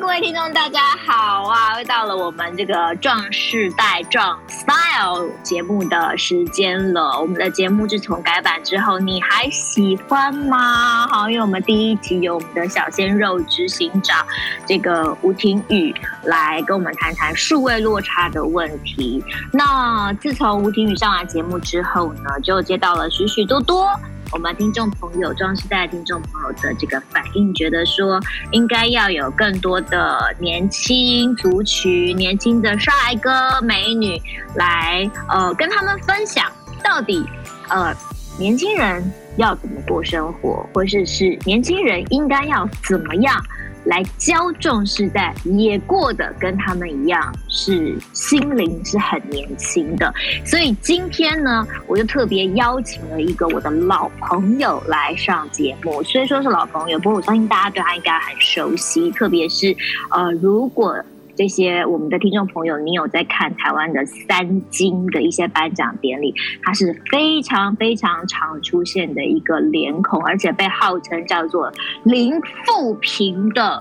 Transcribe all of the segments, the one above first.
各位听众，大家好啊！又到了我们这个壮世代壮 Style 节目的时间了。我们的节目自从改版之后，你还喜欢吗？好，因为我们第一集有我们的小鲜肉执行长这个吴亭羽来跟我们谈谈数位落差的问题。那自从吴亭羽上完节目之后呢，就接到了许许多多。我们听众朋友，装饰带听众朋友的这个反应，觉得说应该要有更多的年轻族群、年轻的帅哥美女来，呃，跟他们分享到底，呃，年轻人要怎么过生活，或者，是年轻人应该要怎么样。来教众世代也过得跟他们一样，是心灵是很年轻的。所以今天呢，我就特别邀请了一个我的老朋友来上节目。虽然说是老朋友，不过我相信大家对他应该很熟悉。特别是呃，如果这些我们的听众朋友，你有在看台湾的三金的一些颁奖典礼，他是非常非常常出现的一个脸孔，而且被号称叫做零负评的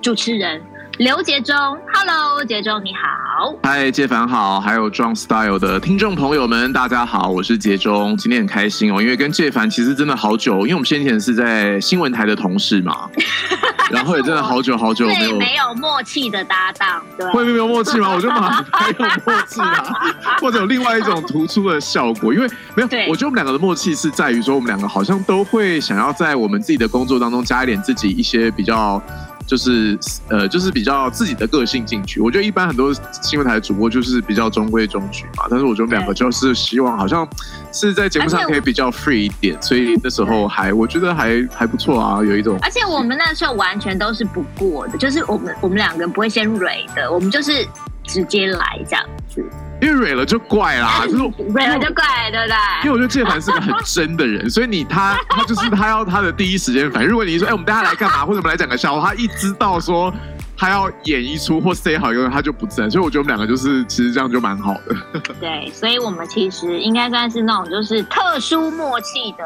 主持人。刘杰忠，Hello，杰忠你好，嗨，介凡好，还有 John Style 的听众朋友们，大家好，我是杰忠，今天很开心哦，因为跟介凡其实真的好久，因为我们先前是在新闻台的同事嘛，然后也真的好久好久没有没有默契的搭档，对，会没有默契吗？我觉得还还有默契啊，或者有另外一种突出的效果，因为没有，我觉得我们两个的默契是在于说，我们两个好像都会想要在我们自己的工作当中加一点自己一些比较。就是呃，就是比较自己的个性进去。我觉得一般很多新闻台的主播就是比较中规中矩嘛，但是我觉得我们两个就是希望好像是在节目上可以比较 free 一点，所以那时候还我觉得还还不错啊，有一种。而且我们那时候完全都是不过的，就是我们我们两个不会先蕊的，我们就是直接来这样子。因为蕊了就怪啦，就是蕊了就怪，对不对？因为我觉得介凡是个很真的人，所以你他 他就是他要他的第一时间反应。如果你说哎，我们大家来干嘛，或者我们来讲个笑话，他一知道说他要演一出或 say 好一个，他就不在。所以我觉得我们两个就是其实这样就蛮好的。对，所以我们其实应该算是那种就是特殊默契的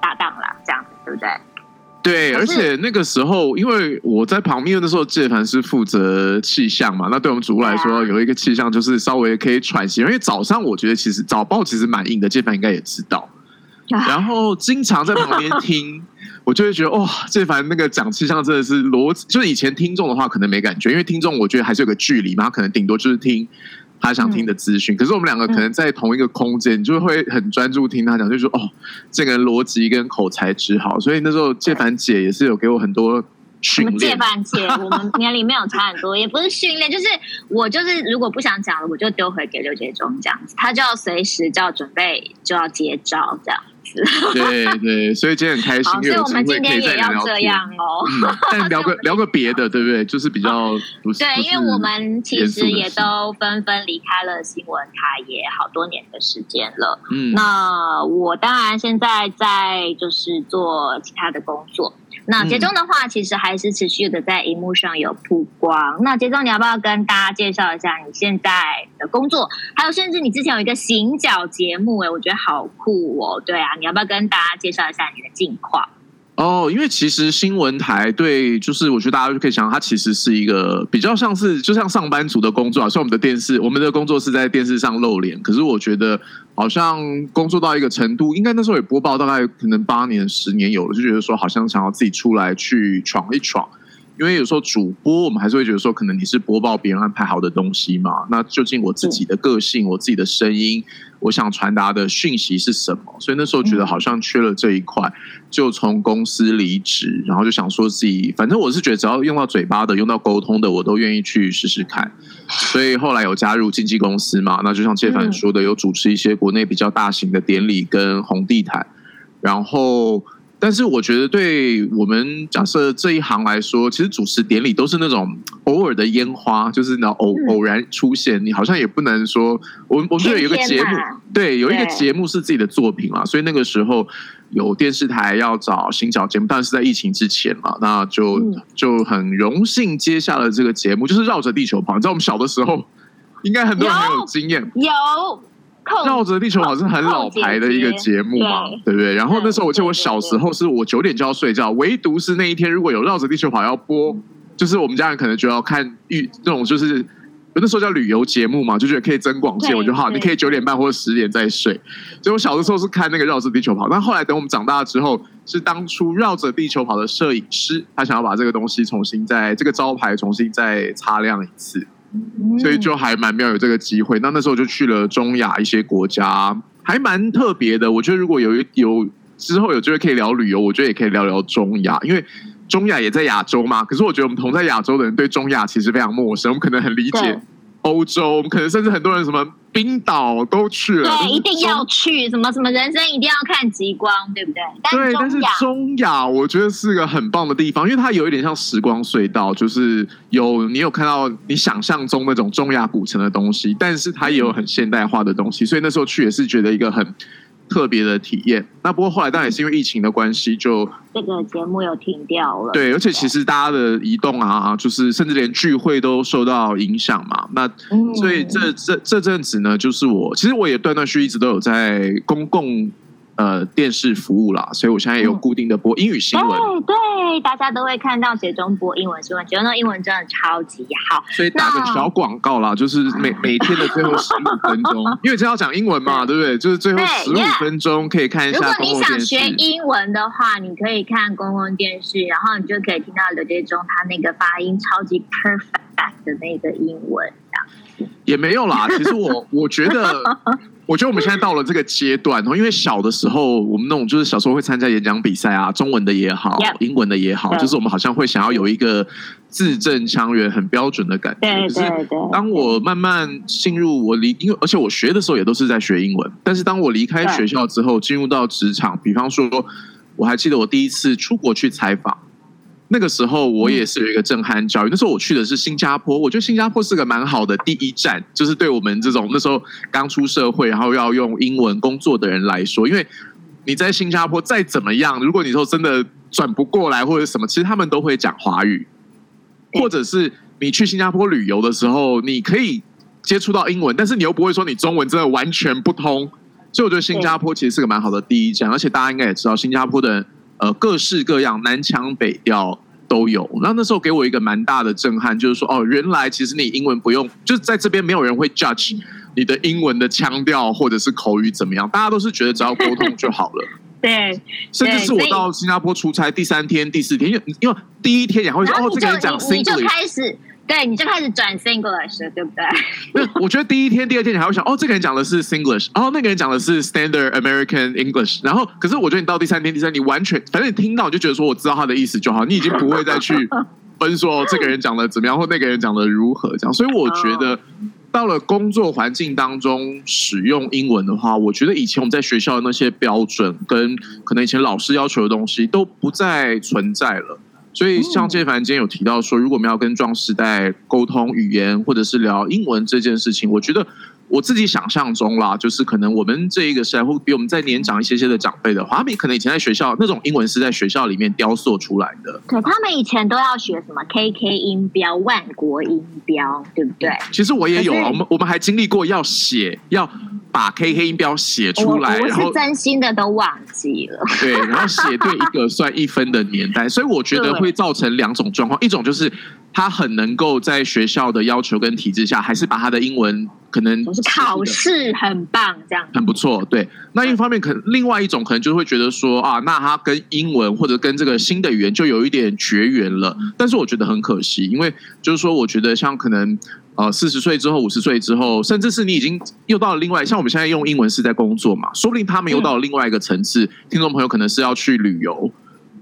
搭档啦，这样子对不对？对，而且那个时候，因为我在旁边的时候，介凡是负责气象嘛。那对我们主播来说，有一个气象就是稍微可以喘息。因为早上我觉得其实早报其实蛮硬的，介凡应该也知道。然后经常在旁边听，我就会觉得哇，介凡那个讲气象真的是逻辑。就是以前听众的话可能没感觉，因为听众我觉得还是有个距离嘛，他可能顶多就是听。他想听的资讯，嗯、可是我们两个可能在同一个空间，你就会很专注听他讲，就说哦，这个人逻辑跟口才之好，所以那时候介凡姐也是有给我很多训练。借凡姐，我们年龄没有差很多，也不是训练，就是我就是如果不想讲了，我就丢回给刘杰忠这样子，他就要随时就要准备就要接招这样。对对，所以今天很开心，所以我们今天也要这样哦。嗯，但聊个 聊个别的，对不对？就是比较不是对，因为我们其实也都纷纷离开了新闻台，也好多年的时间了。嗯，那我当然现在在就是做其他的工作。那杰中的话，其实还是持续的在荧幕上有曝光。那杰中，你要不要跟大家介绍一下你现在的工作？还有，甚至你之前有一个行脚节目，哎，我觉得好酷哦。对啊，你要不要跟大家介绍一下你的近况？哦，因为其实新闻台对，就是我觉得大家就可以想，它其实是一个比较像是就像上班族的工作啊。像我们的电视，我们的工作是在电视上露脸。可是我觉得。好像工作到一个程度，应该那时候也播报大概可能八年、十年有了，就觉得说好像想要自己出来去闯一闯。因为有时候主播，我们还是会觉得说，可能你是播报别人安排好的东西嘛。那究竟我自己的个性、我自己的声音，我想传达的讯息是什么？所以那时候觉得好像缺了这一块，就从公司离职，然后就想说自己，反正我是觉得只要用到嘴巴的、用到沟通的，我都愿意去试试看。所以后来有加入经纪公司嘛，那就像谢凡说的，有主持一些国内比较大型的典礼跟红地毯，然后。但是我觉得，对我们假设这一行来说，其实主持典礼都是那种偶尔的烟花，就是那偶偶然出现。你好像也不能说，我我们这有一个节目，对，有一个节目是自己的作品嘛，所以那个时候有电视台要找新角节目，但是在疫情之前嘛，那就就很荣幸接下了这个节目，就是绕着地球跑。你知道我们小的时候，应该很多人很有经验，有。绕着地球好像很老牌的一个节目嘛，对不对？然后那时候我记得我小时候是我九点就要睡觉，唯独是那一天如果有绕着地球跑要播，就是我们家人可能就要看预那种就是。那时候叫旅游节目嘛，就觉得可以增广见闻，我就好，你可以九点半或者十点再睡。所以我小的时候是看那个绕着地球跑，但后来等我们长大之后，是当初绕着地球跑的摄影师，他想要把这个东西重新在这个招牌重新再擦亮一次，所以就还蛮妙有这个机会。那那时候就去了中亚一些国家，还蛮特别的。我觉得如果有有之后有机会可以聊旅游，我觉得也可以聊聊中亚，因为。中亚也在亚洲嘛，可是我觉得我们同在亚洲的人对中亚其实非常陌生，我们可能很理解欧洲，我们可能甚至很多人什么冰岛都去了，对，一定要去，什么什么人生一定要看极光，对不对？对，但是中亚我觉得是个很棒的地方，因为它有一点像时光隧道，就是有你有看到你想象中那种中亚古城的东西，但是它也有很现代化的东西，所以那时候去也是觉得一个很。特别的体验。那不过后来当然也是因为疫情的关系，就这个节目又停掉了。对，而且其实大家的移动啊，就是甚至连聚会都受到影响嘛。那所以这这这阵子呢，就是我其实我也断断续续一直都有在公共。呃，电视服务啦，所以我现在也有固定的播英语新闻。嗯、对对，大家都会看到节中播英文新闻，觉得那英文真的超级好。所以打个小广告啦，就是每每天的最后十五分钟，因为这要讲英文嘛，对不对？就是最后十五分钟可以看一下。如果你想学英文的话，你可以看公共电视，然后你就可以听到刘杰忠他那个发音超级 perfect 的那个英文。也没有啦，其实我 我觉得。我觉得我们现在到了这个阶段，因为小的时候，我们那种就是小时候会参加演讲比赛啊，中文的也好.英文的也好，就是我们好像会想要有一个字正腔圆、很标准的感觉。可是当我慢慢进入我离，因为而且我学的时候也都是在学英文，但是当我离开学校之后，进入到职场，比方说，我还记得我第一次出国去采访。那个时候我也是有一个震撼教育。那时候我去的是新加坡，我觉得新加坡是个蛮好的第一站，就是对我们这种那时候刚出社会，然后要用英文工作的人来说，因为你在新加坡再怎么样，如果你说真的转不过来或者什么，其实他们都会讲华语，或者是你去新加坡旅游的时候，你可以接触到英文，但是你又不会说你中文真的完全不通，所以我觉得新加坡其实是个蛮好的第一站，而且大家应该也知道新加坡的。呃，各式各样，南腔北调都有。那那时候给我一个蛮大的震撼，就是说，哦，原来其实你英文不用，就是在这边没有人会 judge 你的英文的腔调或者是口语怎么样，大家都是觉得只要沟通就好了。对，甚至是我到新加坡出差第三天、第四天，因为因为第一天也会说，哦，这个人讲你就开始。对，你就开始转 Singlish 了对不对？我觉得第一天、第二天你还会想，哦，这个人讲的是 Singlish，然后那个人讲的是 Standard American English，然后可是我觉得你到第三天、第三，你完全反正你听到你就觉得说我知道他的意思就好，你已经不会再去分说这个人讲的怎么样或那个人讲的如何这样。所以我觉得到了工作环境当中使用英文的话，我觉得以前我们在学校的那些标准跟可能以前老师要求的东西都不再存在了。所以，像这凡今天有提到说，如果我们要跟壮士代沟通语言，或者是聊英文这件事情，我觉得。我自己想象中啦，就是可能我们这一个时代会比我们再年长一些些的长辈的话，他们可能以前在学校那种英文是在学校里面雕塑出来的。对，他们以前都要学什么 KK 音标、万国音标，对不对？其实我也有啊，我们我们还经历过要写，要把 KK 音标写出来，然后真心的都忘记了。对，然后写对一个算一分的年代，所以我觉得 会造成两种状况，一种就是他很能够在学校的要求跟体制下，还是把他的英文。可能考试很棒，这样很不错。对，那一方面可能另外一种可能就会觉得说啊，那他跟英文或者跟这个新的语言就有一点绝缘了。但是我觉得很可惜，因为就是说，我觉得像可能呃四十岁之后、五十岁之后，甚至是你已经又到了另外，像我们现在用英文是在工作嘛，说不定他们又到了另外一个层次。听众朋友可能是要去旅游。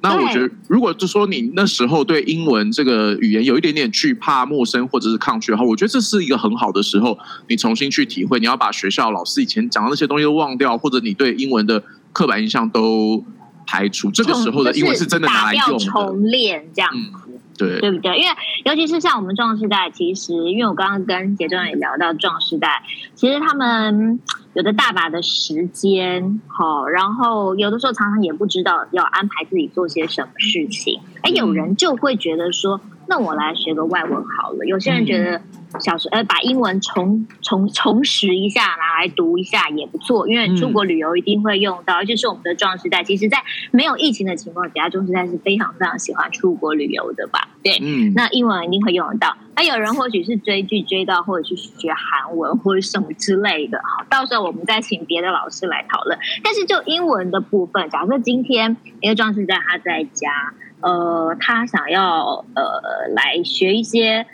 那我觉得，如果就说你那时候对英文这个语言有一点点惧怕、陌生或者是抗拒的话，我觉得这是一个很好的时候，你重新去体会。你要把学校老师以前讲的那些东西都忘掉，或者你对英文的刻板印象都排除。这个时候的英文是真的拿来用的，重练这样。嗯对，对不对？因为尤其是像我们壮世代，其实因为我刚刚跟杰壮也聊到壮世代，其实他们有的大把的时间，好，然后有的时候常常也不知道要安排自己做些什么事情。哎，有人就会觉得说，那我来学个外文好了。有些人觉得小时呃，把英文重重重拾一下，拿来读一下也不错。因为出国旅游一定会用到，而且是我们的壮士代。其实，在没有疫情的情况下，壮世代是非常非常喜欢出国旅游的吧？对，嗯，那英文一定会用得到。那有人或许是追剧追到，或者是学韩文或者什么之类的。好，到时候我们再请别的老师来讨论。但是就英文的部分，假设今天一个壮士代他在家，呃，他想要呃来学一些。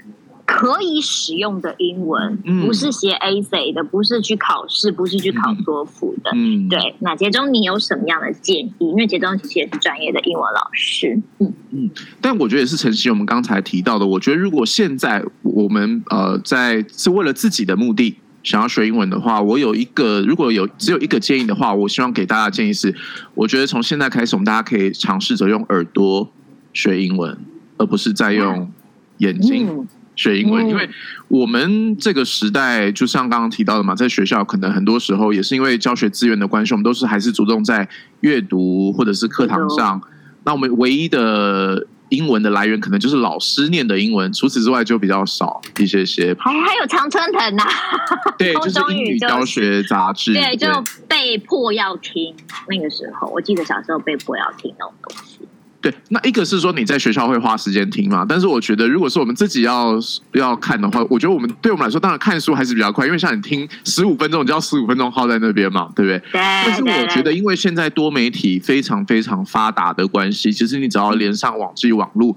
可以使用的英文，不是写 essay 的，不是去考试，不是去考托福的。嗯，对。那杰中，你有什么样的建议？因为杰中其实也是专业的英文老师。嗯嗯。但我觉得也是承袭我们刚才提到的。我觉得如果现在我们呃在是为了自己的目的想要学英文的话，我有一个如果有只有一个建议的话，我希望给大家建议是：我觉得从现在开始，我们大家可以尝试着用耳朵学英文，而不是在用眼睛。嗯学英文，因为我们这个时代，就像刚刚提到的嘛，在学校可能很多时候也是因为教学资源的关系，我们都是还是着重在阅读或者是课堂上。那我们唯一的英文的来源，可能就是老师念的英文，除此之外就比较少一些些。还还有常春藤呐，对，就是 英语教学杂志，对，就被迫要听。那个时候，我记得小时候被迫要听那种东西。对，那一个是说你在学校会花时间听嘛，但是我觉得如果是我们自己要要看的话，我觉得我们对我们来说，当然看书还是比较快，因为像你听十五分钟，你就要十五分钟耗在那边嘛，对不对？对。但是我觉得，因为现在多媒体非常非常发达的关系，其实你只要连上网际网络，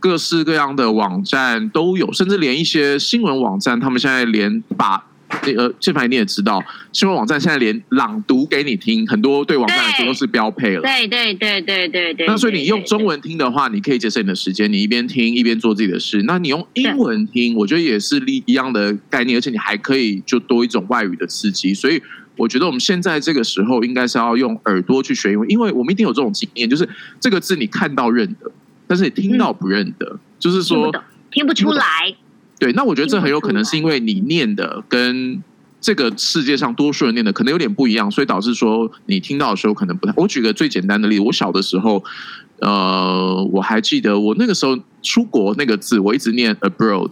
各式各样的网站都有，甚至连一些新闻网站，他们现在连把。那个谢凡，你也知道，新闻网站现在连朗读给你听，很多对网站来说都是标配了。对对对对对对。那所以你用中文听的话，你可以节省你的时间，你一边听一边做自己的事。那你用英文听，我觉得也是一一样的概念，而且你还可以就多一种外语的刺激。所以我觉得我们现在这个时候应该是要用耳朵去学英文，因为我们一定有这种经验，就是这个字你看到认得，但是你听到不认得，嗯、就是说听不出来。对，那我觉得这很有可能是因为你念的跟这个世界上多数人念的可能有点不一样，所以导致说你听到的时候可能不太。我举个最简单的例子，我小的时候，呃，我还记得我那个时候出国那个字，我一直念 abroad，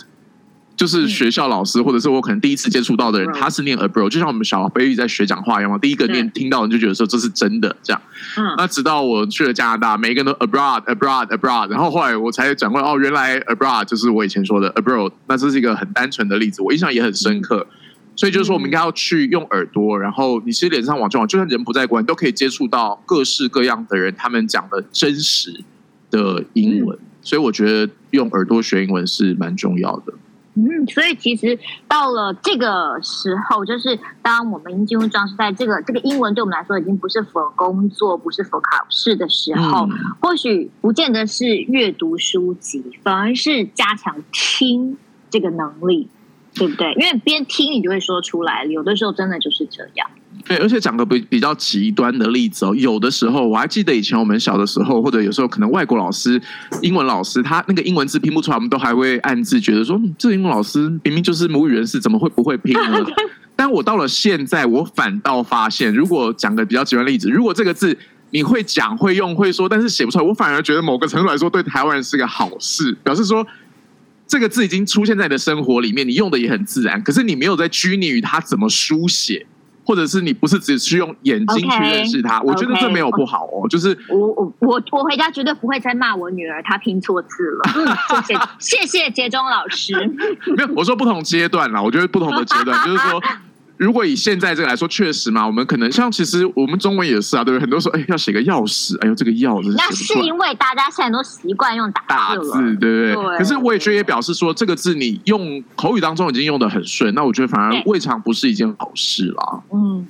就是学校老师或者是我可能第一次接触到的人，他是念 abroad，就像我们小 baby 在学讲话一样嘛，第一个念听到人就觉得说这是真的这样。那直到我去了加拿大，每一个人都 abroad abroad abroad，然后后来我才转过来哦，原来 abroad 就是我以前说的 abroad，那这是一个很单纯的例子，我印象也很深刻。所以就是说，我们应该要去用耳朵，然后你其实脸上往这往，就算人不在国，你都可以接触到各式各样的人，他们讲的真实的英文。所以我觉得用耳朵学英文是蛮重要的。嗯，所以其实到了这个时候，就是当我们已经进入装饰赛，这个这个英文对我们来说已经不是 for 工作，不是 for 考试的时候，嗯、或许不见得是阅读书籍，反而是加强听这个能力。对不对？因为边听你就会说出来，有的时候真的就是这样。对，而且讲个比比较极端的例子哦，有的时候我还记得以前我们小的时候，或者有时候可能外国老师、英文老师，他那个英文字拼不出来，我们都还会暗自觉得说，嗯，这个英文老师明明就是母语人士，怎么会不会拼呢？但我到了现在，我反倒发现，如果讲个比较极端的例子，如果这个字你会讲、会用、会说，但是写不出来，我反而觉得某个程度来说，对台湾人是个好事，表示说。这个字已经出现在你的生活里面，你用的也很自然。可是你没有在拘泥于它怎么书写，或者是你不是只是用眼睛去认识它。Okay, 我觉得这没有不好哦。Okay. 就是我我我我回家绝对不会再骂我女儿她拼错字了。嗯，谢谢谢谢杰忠老师。没有，我说不同阶段啦。我觉得不同的阶段就是说。如果以现在这个来说，确实嘛，我们可能像其实我们中文也是啊，对不对？很多时候，哎，要写个钥匙，哎呦，这个钥匙。那是因为大家现在都习惯用打字打字，对不对？对，可是我也觉得也表示说，这个字你用口语当中已经用的很顺，那我觉得反而未尝不是一件好事啦。嗯，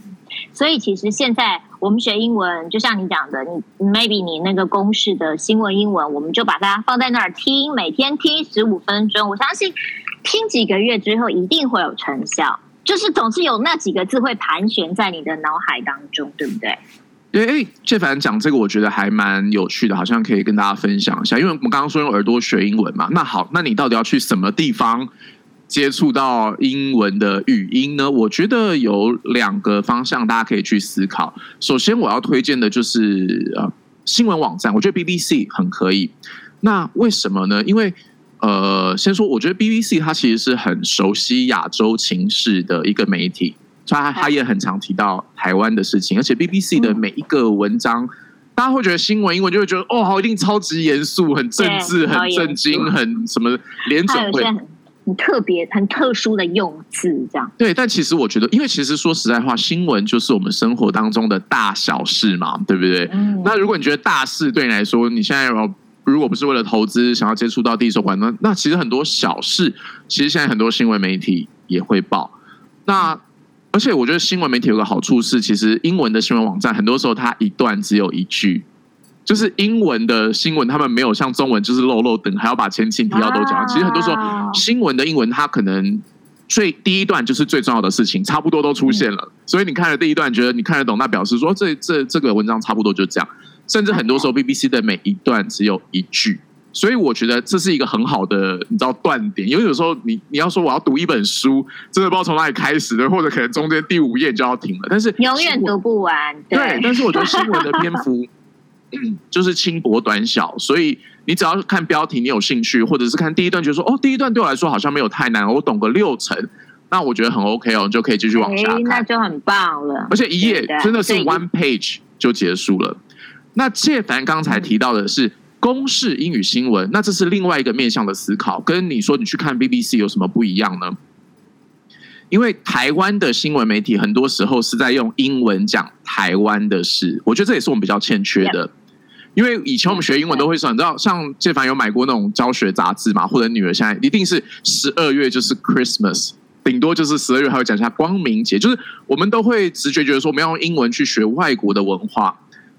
所以其实现在我们学英文，就像你讲的，你 maybe 你那个公式的新闻英文，我们就把它放在那儿听，每天听十五分钟，我相信听几个月之后一定会有成效。就是总是有那几个字会盘旋在你的脑海当中，对不对？哎哎，谢凡讲这个，我觉得还蛮有趣的，好像可以跟大家分享一下。因为我们刚刚说用耳朵学英文嘛，那好，那你到底要去什么地方接触到英文的语音呢？我觉得有两个方向，大家可以去思考。首先，我要推荐的就是呃新闻网站，我觉得 BBC 很可以。那为什么呢？因为呃，先说，我觉得 BBC 它其实是很熟悉亚洲情势的一个媒体，所以它它也很常提到台湾的事情，而且 BBC 的每一个文章，嗯、大家会觉得新闻英文就会觉得哦，好，一定超级严肃、很政治、很震惊、很什么联准会。很特别、很特殊的用字，这样对。但其实我觉得，因为其实说实在话，新闻就是我们生活当中的大小事嘛，对不对？嗯。那如果你觉得大事对你来说，你现在有如果不是为了投资，想要接触到第一手管，那那其实很多小事，其实现在很多新闻媒体也会报。那而且我觉得新闻媒体有个好处是，其实英文的新闻网站很多时候它一段只有一句。就是英文的新闻，他们没有像中文就是漏漏等，还要把前情提要都讲。其实很多时候新闻的英文，它可能最第一段就是最重要的事情，差不多都出现了。所以你看了第一段，觉得你看得懂，那表示说这这这个文章差不多就这样。甚至很多时候 BBC 的每一段只有一句，所以我觉得这是一个很好的你知道断点。因为有时候你你要说我要读一本书，真的不知道从哪里开始的，或者可能中间第五页就要停了，但是永远读不完。对，对，但是我觉得新闻的篇幅。就是轻薄短小，所以你只要看标题，你有兴趣，或者是看第一段，觉得说哦，第一段对我来说好像没有太难，我懂个六成，那我觉得很 OK 哦，你就可以继续往下看，那就很棒了。而且一页真的是 one page 就结束了。那介凡刚才提到的是公式英语新闻，那这是另外一个面向的思考，跟你说你去看 BBC 有什么不一样呢？因为台湾的新闻媒体很多时候是在用英文讲台湾的事，我觉得这也是我们比较欠缺的。因为以前我们学英文都会说，你知道，像介凡有买过那种教学杂志嘛，或者女儿现在一定是十二月就是 Christmas，顶多就是十二月还会讲一下光明节，就是我们都会直觉觉得说我们要用英文去学外国的文化。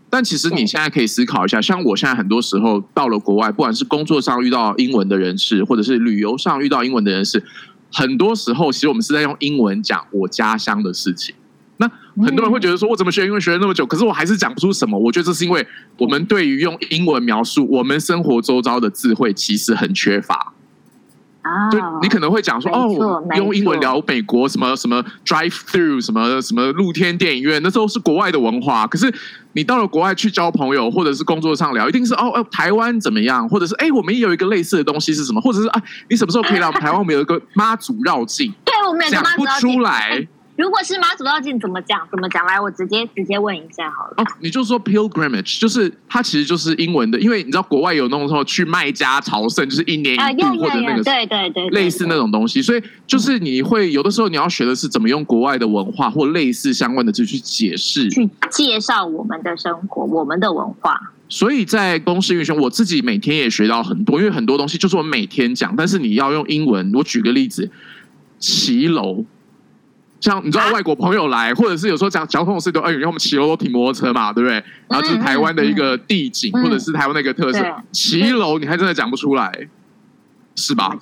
但其实你现在可以思考一下，像我现在很多时候到了国外，不管是工作上遇到英文的人士，或者是旅游上遇到英文的人士，很多时候其实我们是在用英文讲我家乡的事情。那很多人会觉得说，我怎么学英文学了那么久，可是我还是讲不出什么？我觉得这是因为我们对于用英文描述我们生活周遭的智慧其实很缺乏。啊，就你可能会讲说，哦，用英文聊美国什么什么 drive through 什么什么露天电影院，那时候是国外的文化。可是你到了国外去交朋友，或者是工作上聊，一定是哦哦，台湾怎么样？或者是哎，我们也有一个类似的东西是什么？或者是啊，你什么时候可以来台湾？我们有一个妈祖绕境，对，我们讲不出来。如果是妈祖绕境怎么讲？怎么讲？来，我直接直接问一下好了。哦，你就说 pilgrimage，就是它其实就是英文的，因为你知道国外有那种说去麦加朝圣，就是一年一度或者那个对对对，类似那种东西。所以就是你会有的时候你要学的是怎么用国外的文化或类似相关的字去解释，去介绍我们的生活、我们的文化。所以在公司运行，我自己每天也学到很多，因为很多东西就是我每天讲，但是你要用英文。我举个例子，骑楼。像你知道外国朋友来，或者是有时候讲交通的事都，哎，因为我们骑楼都停摩托车嘛，对不对？然后就是台湾的一个地景，或者是台湾的一个特色，骑楼你还真的讲不出来，是吧？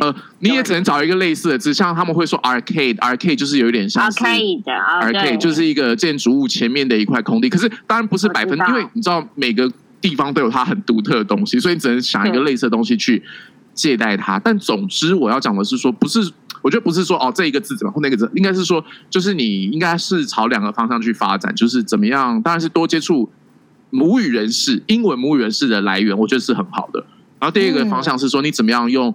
呃，你也只能找一个类似的字，像他们会说 arcade，arcade 就是有一点像 arcade，arcade 就是一个建筑物前面的一块空地，可是当然不是百分，因为你知道每个地方都有它很独特的东西，所以你只能想一个类似的东西去借代它。但总之我要讲的是说，不是。我觉得不是说哦，这一个字怎么或那个字，应该是说，就是你应该是朝两个方向去发展，就是怎么样，当然是多接触母语人士、英文母语人士的来源，我觉得是很好的。然后第二个方向是说，你怎么样用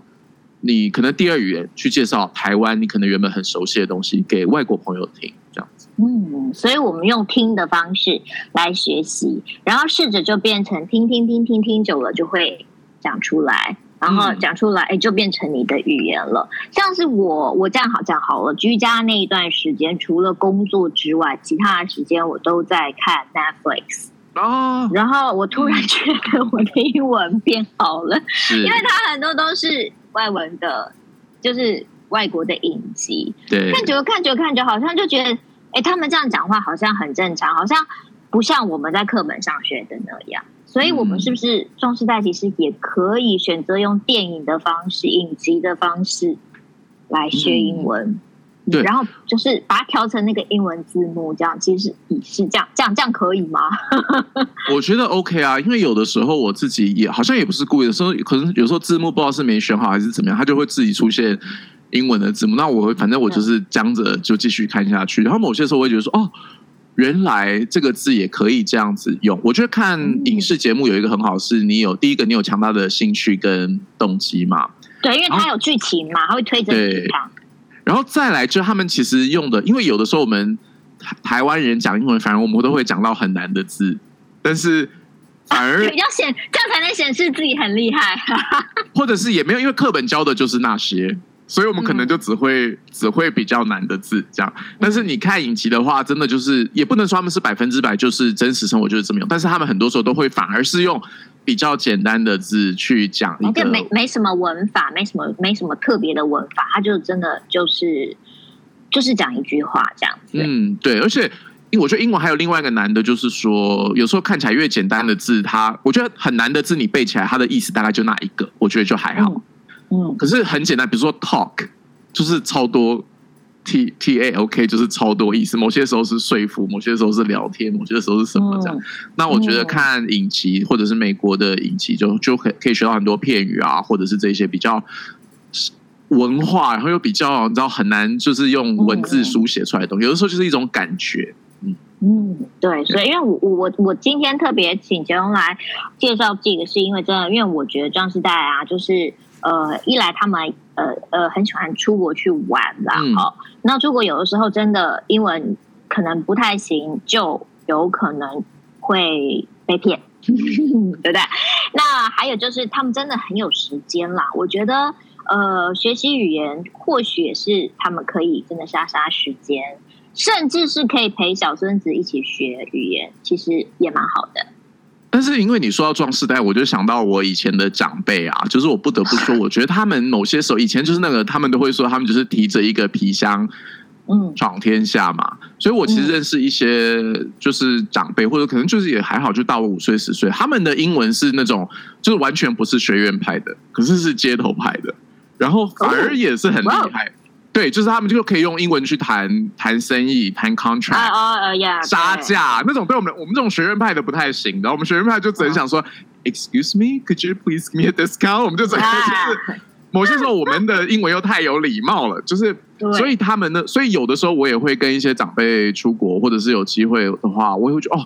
你可能第二语言去介绍台湾，你可能原本很熟悉的东西给外国朋友听，这样子。嗯，所以我们用听的方式来学习，然后试着就变成听听听听听久了就会讲出来。然后讲出来，哎，就变成你的语言了。像是我，我这样好讲好了。居家那一段时间，除了工作之外，其他的时间我都在看 Netflix。哦。然后我突然觉得我的英文变好了，因为它很多都是外文的，就是外国的影集。对。看久看久看久，好像就觉得，哎，他们这样讲话好像很正常，好像不像我们在课本上学的那样。所以，我们是不是壮世代其实也可以选择用电影的方式、影集的方式来学英文？嗯、对，然后就是把它调成那个英文字幕，这样其实是是这样，这样这样可以吗？我觉得 OK 啊，因为有的时候我自己也好像也不是故意的，时候可能有时候字幕不知道是没选好还是怎么样，它就会自己出现英文的字幕。那我会反正我就是僵着就继续看下去。然后某些时候我会觉得说，哦。原来这个字也可以这样子用。我觉得看影视节目有一个很好，是你有第一个，你有强大的兴趣跟动机嘛？对，因为它有剧情嘛，它会推着你去看。然后再来，就他们其实用的，因为有的时候我们台台湾人讲英文，反而我们都会讲到很难的字，但是反而 要显这样才能显示自己很厉害，或者是也没有，因为课本教的就是那些。所以我们可能就只会、嗯、只会比较难的字这样，但是你看影集的话，真的就是也不能说他们是百分之百就是真实生活就是这么用，但是他们很多时候都会反而是用比较简单的字去讲一个，没没什么文法，没什么没什么特别的文法，他就真的就是就是讲一句话这样子。嗯，对，而且因为我觉得英文还有另外一个难的，就是说有时候看起来越简单的字，它我觉得很难的字你背起来，它的意思大概就那一个，我觉得就还好。嗯嗯，可是很简单，比如说 talk 就是超多 t t a o k 就是超多意思。某些时候是说服，某些时候是聊天，某些时候是什么这样。嗯、那我觉得看影集或者是美国的影集，就就可可以学到很多片语啊，或者是这些比较文化，然后又比较你知道很难就是用文字书写出来的东西。有的时候就是一种感觉。嗯嗯，对，所以因为我我我今天特别请杰荣来介绍这个，是因为真的，因为我觉得壮世代啊，就是。呃，一来他们呃呃很喜欢出国去玩啦，哈、嗯。那出国有的时候真的英文可能不太行，就有可能会被骗，对不对？那还有就是他们真的很有时间啦。我觉得呃学习语言或许也是他们可以真的杀杀时间，甚至是可以陪小孙子一起学语言，其实也蛮好的。但是因为你说到壮世代，我就想到我以前的长辈啊，就是我不得不说，我觉得他们某些时候以前就是那个，他们都会说他们就是提着一个皮箱，嗯，闯天下嘛。所以我其实认识一些就是长辈，或者可能就是也还好，就大我五岁十岁，他们的英文是那种就是完全不是学院派的，可是是街头派的，然后反而也是很厉害。对，就是他们就可以用英文去谈谈生意、谈 contract、uh, uh, yeah, 杀价那种。对我们我们这种学院派的不太行，然后我们学院派就只能想说、uh.，Excuse me，could you please give me a discount？我们就只能就是某些时候我们的英文又太有礼貌了，就是所以他们呢，所以有的时候我也会跟一些长辈出国，或者是有机会的话，我也会觉得哦，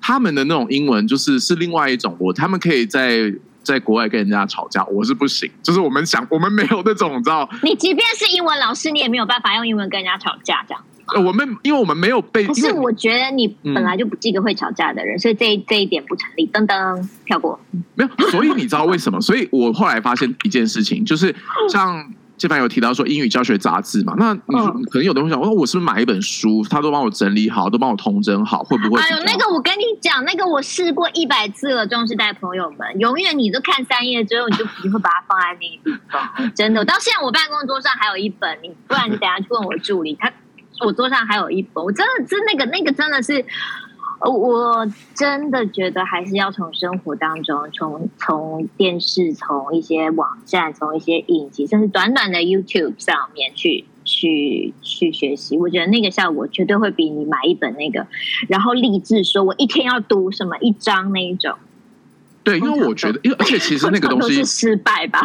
他们的那种英文就是是另外一种，我他们可以在。在国外跟人家吵架，我是不行。就是我们想，我们没有那种，你知道？你即便是英文老师，你也没有办法用英文跟人家吵架，这样。呃，我们因为我们没有被。可是我觉得你本来就不是一个会吵架的人，嗯、所以这这一点不成立。噔噔，跳过。没有，所以你知道为什么？所以我后来发现一件事情，就是像。这边有提到说英语教学杂志嘛？那你说可能有的人会想，我我是不是买一本书，他都帮我整理好，都帮我通整好，会不会？哎呦，那个我跟你讲，那个我试过一百次了，壮世代朋友们，永远你都看三页之后，你就你会把它放在那个地方。真的，我到现在我办公桌上还有一本，你不然你等下去问我助理，他我桌上还有一本，我真的是那个那个真的是。我真的觉得还是要从生活当中，从从电视、从一些网站、从一些影集，甚至短短的 YouTube 上面去去去学习。我觉得那个效果绝对会比你买一本那个，然后励志说我一天要读什么一章那一种。对，因为我觉得，因为而且其实 那个东西是失败吧。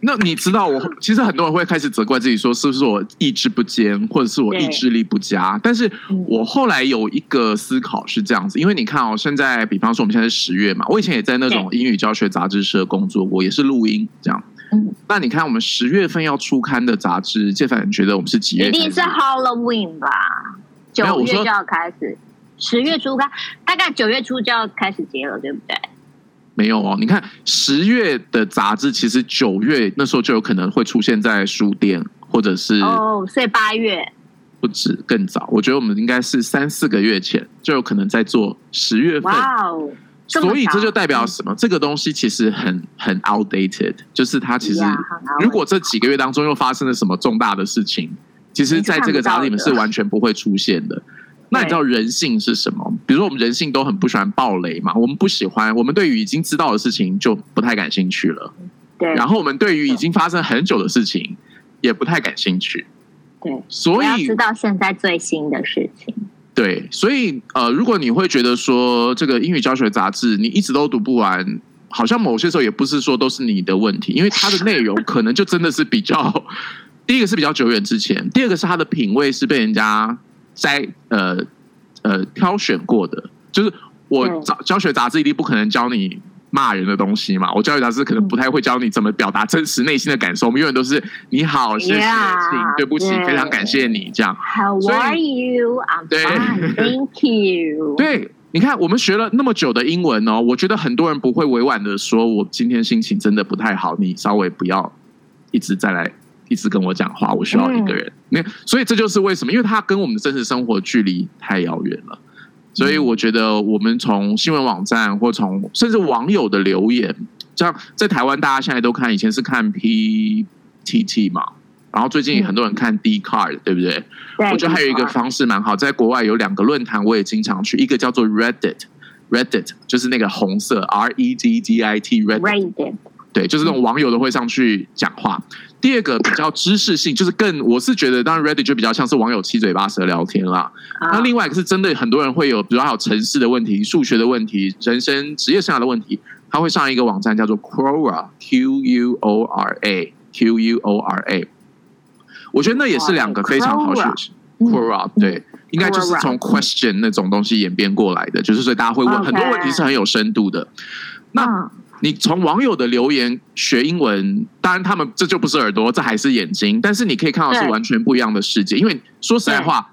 那你知道我，我其实很多人会开始责怪自己，说是不是我意志不坚，或者是我意志力不佳？但是我后来有一个思考是这样子，因为你看哦，现在比方说我们现在是十月嘛，我以前也在那种英语教学杂志社工作过，也是录音这样。嗯，那你看我们十月份要出刊的杂志，介凡觉得我们是几月？一定是 Halloween 吧？九月就要开始，十月初刊，大概九月初就要开始结了，对不对？没有哦，你看十月的杂志，其实九月那时候就有可能会出现在书店，或者是哦，所以八月不止更早。我觉得我们应该是三四个月前就有可能在做十月份。哇哦！所以这就代表什么？这个东西其实很很 outdated，就是它其实如果这几个月当中又发生了什么重大的事情，其实在这个杂志里面是完全不会出现的。那你知道人性是什么？比如说，我们人性都很不喜欢暴雷嘛，我们不喜欢，我们对于已经知道的事情就不太感兴趣了。对。然后我们对于已经发生很久的事情也不太感兴趣。对。所以要知道现在最新的事情。对，所以呃，如果你会觉得说这个英语教学杂志你一直都读不完，好像某些时候也不是说都是你的问题，因为它的内容 可能就真的是比较，第一个是比较久远之前，第二个是它的品味是被人家。摘呃呃挑选过的，就是我教教学杂志一定不可能教你骂人的东西嘛，我教育杂志可能不太会教你怎么表达真实内心的感受，我们永远都是你好，谢谢，请，对不起，非常感谢你这样。How are you? I'm fine, thank you. 对，你看我们学了那么久的英文哦，我觉得很多人不会委婉的说，我今天心情真的不太好，你稍微不要一直再来一直跟我讲话，我需要一个人。那所以这就是为什么，因为他跟我们的真实生活距离太遥远了。所以我觉得，我们从新闻网站或从甚至网友的留言，像在台湾，大家现在都看，以前是看 PTT 嘛，然后最近很多人看 Dcard，对不对？我觉得还有一个方式蛮好，在国外有两个论坛，我也经常去，一个叫做 Reddit，Reddit 就是那个红色 R E D D I T，Reddit。对，就是那种网友都会上去讲话。第二个比较知识性，就是更我是觉得，当然 Reddit 就比较像是网友七嘴八舌聊天啦。那另外一个是针对很多人会有，比如说还有城市的问题、数学的问题、人生职业生涯的问题，他会上一个网站叫做 Quora，Q U O R A，Q U O R A。我觉得那也是两个非常好学习。Quora 对，应该就是从 question 那种东西演变过来的，就是所以大家会问很多问题是很有深度的。那你从网友的留言学英文，当然他们这就不是耳朵，这还是眼睛。但是你可以看到是完全不一样的世界，因为说实在话，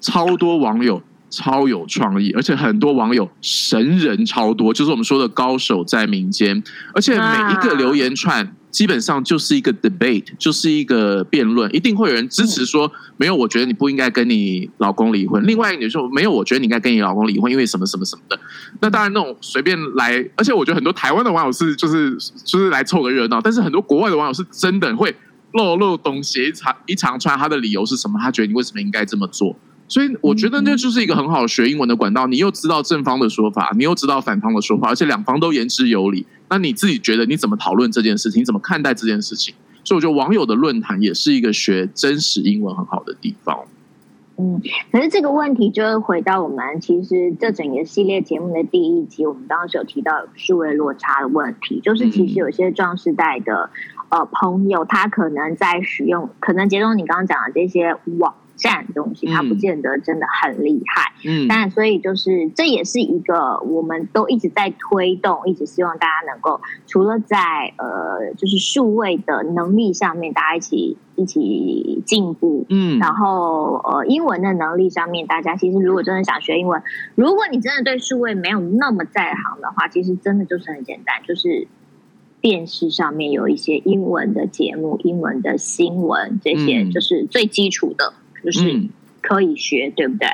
超多网友超有创意，而且很多网友神人超多，就是我们说的高手在民间，而且每一个留言串。基本上就是一个 debate，就是一个辩论，一定会有人支持说没有，我觉得你不应该跟你老公离婚。另外一个女说没有，我觉得你应该跟你老公离婚，因为什么什么什么的。那当然那种随便来，而且我觉得很多台湾的网友是就是就是来凑个热闹，但是很多国外的网友是真的会漏漏东西一长一长串，他的理由是什么？他觉得你为什么应该这么做？所以我觉得那就是一个很好学英文的管道。你又知道正方的说法，你又知道反方的说法，而且两方都言之有理。那你自己觉得你怎么讨论这件事情？你怎么看待这件事情？所以我觉得网友的论坛也是一个学真实英文很好的地方。嗯，可是这个问题就是回到我们其实这整个系列节目的第一集，我们当时有提到数位落差的问题，就是其实有些壮世代的呃朋友，他可能在使用，可能杰东你刚刚讲的这些网。站东西，它不见得真的很厉害，嗯，但所以就是这也是一个我们都一直在推动，一直希望大家能够除了在呃就是数位的能力上面，大家一起一起进步，嗯，然后呃英文的能力上面，大家其实如果真的想学英文，如果你真的对数位没有那么在行的话，其实真的就是很简单，就是电视上面有一些英文的节目、英文的新闻，这些就是最基础的。就是可以学，嗯、对不对？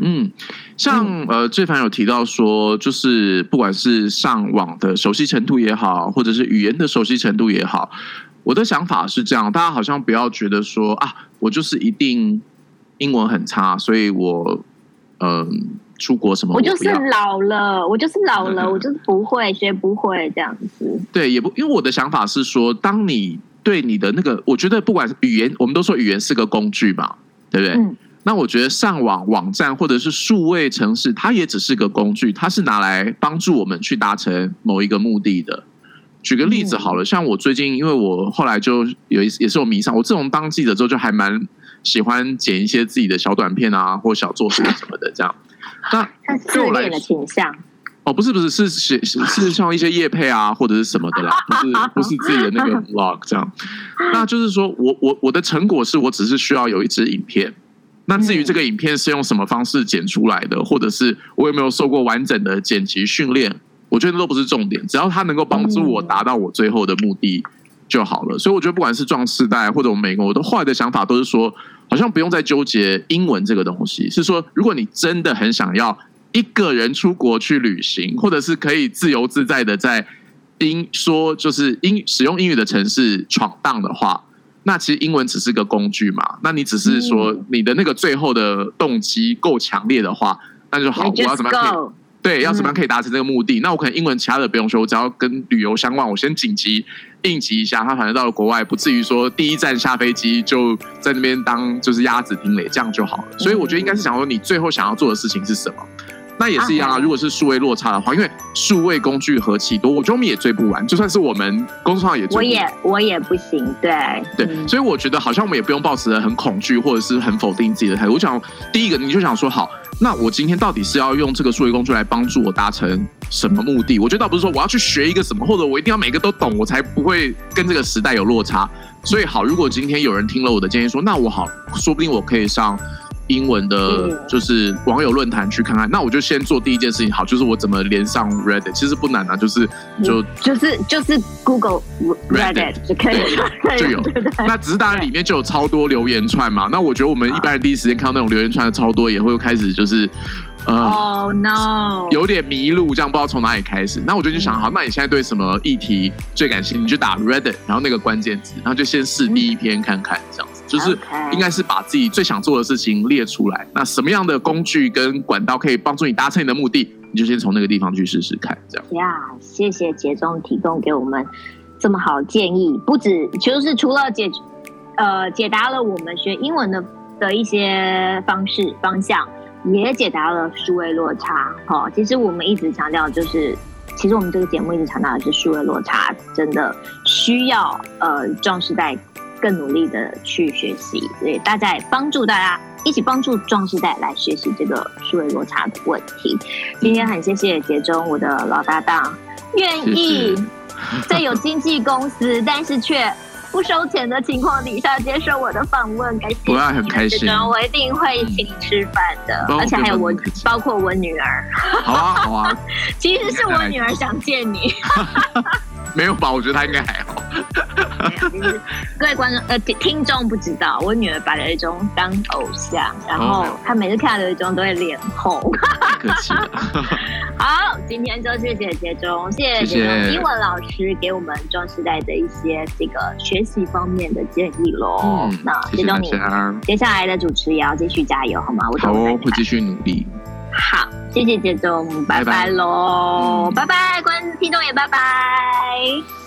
嗯，像呃，最凡有提到说，就是不管是上网的熟悉程度也好，或者是语言的熟悉程度也好，我的想法是这样：大家好像不要觉得说啊，我就是一定英文很差，所以我嗯、呃、出国什么我，我就是老了，我就是老了，我就是不会学不会这样子。对，也不因为我的想法是说，当你对你的那个，我觉得不管是语言，我们都说语言是个工具嘛。对不对？嗯、那我觉得上网网站或者是数位城市，它也只是个工具，它是拿来帮助我们去达成某一个目的的。举个例子好了，嗯、像我最近，因为我后来就有一也是我迷上，我自从当记者之后，就还蛮喜欢剪一些自己的小短片啊，或小作品什么的这样。那自恋的倾向？哦，不是不是，是是是像一些叶配啊，或者是什么的啦，不是 不是自己的那个 vlog 这样。那就是说我我我的成果是我只是需要有一支影片。那至于这个影片是用什么方式剪出来的，或者是我有没有受过完整的剪辑训练，我觉得都不是重点，只要它能够帮助我达到我最后的目的就好了。所以我觉得不管是壮世代或者我们每个，我都后来的想法都是说，好像不用再纠结英文这个东西，是说如果你真的很想要。一个人出国去旅行，或者是可以自由自在的在英说就是英使用英语的城市闯荡的话，那其实英文只是个工具嘛。那你只是说你的那个最后的动机够强烈的话，那就好。我要怎么样可以对？要怎么样可以达成这个目的？那我可能英文其他的不用说，我只要跟旅游相关，我先紧急应急一下。他反正到了国外，不至于说第一站下飞机就在那边当就是鸭子听雷，这样就好了。所以我觉得应该是想说，你最后想要做的事情是什么？那也是一样啊。如果是数位落差的话，因为数位工具何其多，我觉得我们也追不完。就算是我们工作上也追不完，我也我也不行。对对，所以我觉得好像我们也不用抱持着很恐惧或者是很否定自己的态度。我想第一个，你就想说好。那我今天到底是要用这个数位工具来帮助我达成什么目的？我觉得倒不是说我要去学一个什么，或者我一定要每个都懂，我才不会跟这个时代有落差。所以好，如果今天有人听了我的建议说，那我好，说不定我可以上。英文的，就是网友论坛去看看。那我就先做第一件事情，好，就是我怎么连上 Reddit，其实不难啊，就是就就是就是 Google Reddit 就可以就有。那只是当然里面就有超多留言串嘛。那我觉得我们一般人第一时间看到那种留言串的超多，也会开始就是呃，Oh no，有点迷路，这样不知道从哪里开始。那我就就想，好，那你现在对什么议题最感兴趣？你就打 Reddit，然后那个关键词，然后就先试第一篇看看，这样。就是应该是把自己最想做的事情列出来，那什么样的工具跟管道可以帮助你达成你的目的，你就先从那个地方去试试看，这样。呀，谢谢杰中提供给我们这么好的建议，不止就是除了解呃解答了我们学英文的的一些方式方向，也解答了数位落差。哦，其实我们一直强调就是，其实我们这个节目一直强调的是数位落差真的需要呃壮世代。更努力的去学习，所以大家也帮助大家一起帮助壮世代来学习这个数位落差的问题。今天很谢谢杰忠，我的老搭档，愿意 在有经纪公司，但是却不收钱的情况底下接受我的访问，感谢你，我很开心，我一定会请你吃饭的，而且还有我，包括我女儿。好啊，好啊，其实是我女儿想见你。没有吧？我觉得她应该还好。各位观众呃听众不知道，我女儿把刘一中当偶像，然后她每次看到刘一中都会脸红。客气了。好，今天就谢谢杰中，谢谢英文老师给我们壮世代的一些这个学习方面的建议喽。嗯，那杰中你接下来的主持也要继续加油好吗？我好哦，会继续努力。好，谢谢杰中，拜拜喽，拜拜，观众听众也拜拜。